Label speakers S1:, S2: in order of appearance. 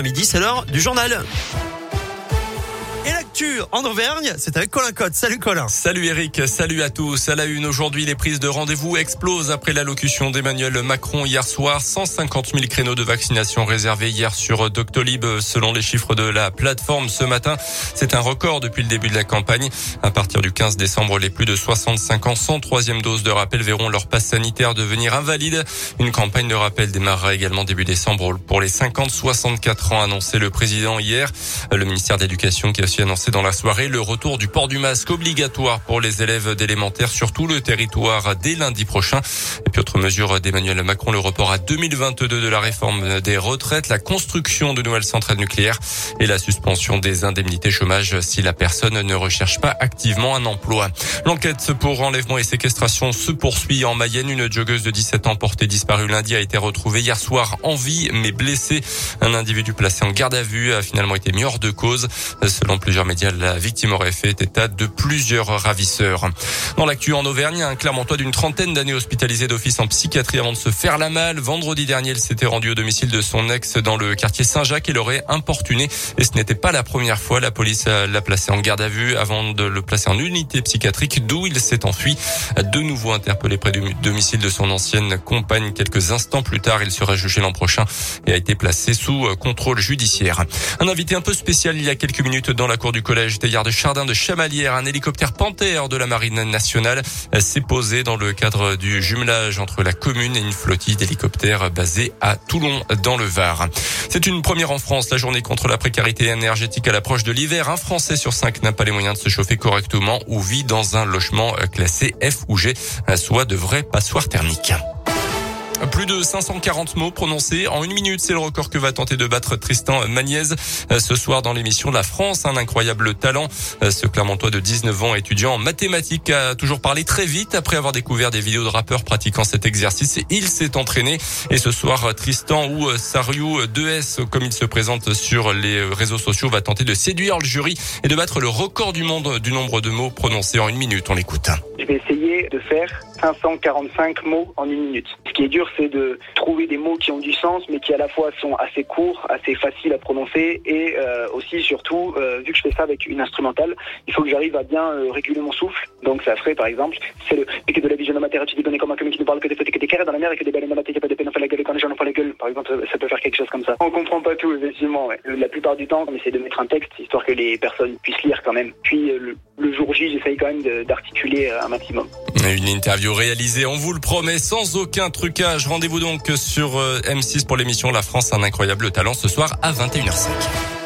S1: Midi, c'est l'heure du journal. En Auvergne, c'est avec Colin Cotte. Salut Colin.
S2: Salut Eric, salut à tous. À la une aujourd'hui, les prises de rendez-vous explosent après l'allocution d'Emmanuel Macron hier soir. 150 000 créneaux de vaccination réservés hier sur Doctolib selon les chiffres de la plateforme ce matin. C'est un record depuis le début de la campagne. À partir du 15 décembre, les plus de 65 ans sans troisième dose de rappel verront leur passe sanitaire devenir invalide. Une campagne de rappel démarrera également début décembre pour les 50-64 ans annoncé le président hier. Le ministère de qui a aussi annoncé dans la soirée le retour du port du masque obligatoire pour les élèves d'élémentaire sur tout le territoire dès lundi prochain. Et puis autre mesure d'Emmanuel Macron, le report à 2022 de la réforme des retraites, la construction de nouvelles centrales nucléaires et la suspension des indemnités chômage si la personne ne recherche pas activement un emploi. L'enquête pour enlèvement et séquestration se poursuit en Mayenne. Une joggeuse de 17 ans portée disparue lundi a été retrouvée hier soir en vie mais blessée. Un individu placé en garde à vue a finalement été mis hors de cause. Selon plusieurs la victime aurait fait état de plusieurs ravisseurs. Dans l'actu en Auvergne, un Clermontois d'une trentaine d'années hospitalisé d'office en psychiatrie avant de se faire la malle. Vendredi dernier, il s'était rendu au domicile de son ex dans le quartier Saint-Jacques et l'aurait importuné. Et ce n'était pas la première fois. La police l'a placé en garde à vue avant de le placer en unité psychiatrique d'où il s'est enfui. De nouveau interpellé près du domicile de son ancienne compagne quelques instants plus tard, il sera jugé l'an prochain et a été placé sous contrôle judiciaire. Un invité un peu spécial il y a quelques minutes dans la cour du collège Théard de Chardin de Chamalières. Un hélicoptère Panthère de la Marine nationale s'est posé dans le cadre du jumelage entre la commune et une flottille d'hélicoptères basée à Toulon dans le Var. C'est une première en France, la journée contre la précarité énergétique à l'approche de l'hiver. Un Français sur cinq n'a pas les moyens de se chauffer correctement ou vit dans un logement classé F ou G, soit de vrais passoires thermiques. Plus de 540 mots prononcés en une minute. C'est le record que va tenter de battre Tristan Magniez ce soir dans l'émission La France. Un incroyable talent. Ce Clermontois de 19 ans, étudiant en mathématiques, a toujours parlé très vite après avoir découvert des vidéos de rappeurs pratiquant cet exercice. Il s'est entraîné. Et ce soir, Tristan ou Sariou 2S, comme il se présente sur les réseaux sociaux, va tenter de séduire le jury et de battre le record du monde du nombre de mots prononcés en une minute. On l'écoute.
S3: Je vais essayer de faire 545 mots en une c'est de trouver des mots qui ont du sens, mais qui à la fois sont assez courts, assez faciles à prononcer, et euh, aussi, surtout, euh, vu que je fais ça avec une instrumentale, il faut que j'arrive à bien euh, réguler mon souffle. Donc ça ferait, par exemple, c'est le piqué de la vision de matière, tu dis comme un qui ne parle que des fautes et que des carrés dans la mer et que des baleines tête, pas de peine, on fait la gueule quand les gens ont pas la gueule. Par exemple, ça peut faire quelque chose comme ça. On comprend pas tout, effectivement. Ouais. La plupart du temps, on essaie de mettre un texte, histoire que les personnes puissent lire quand même. Puis le, le jour J, j'essaye quand même d'articuler un maximum.
S2: Une interview réalisée, on vous le promet, sans aucun trucage. Rendez-vous donc sur M6 pour l'émission La France, un incroyable talent ce soir à 21h05.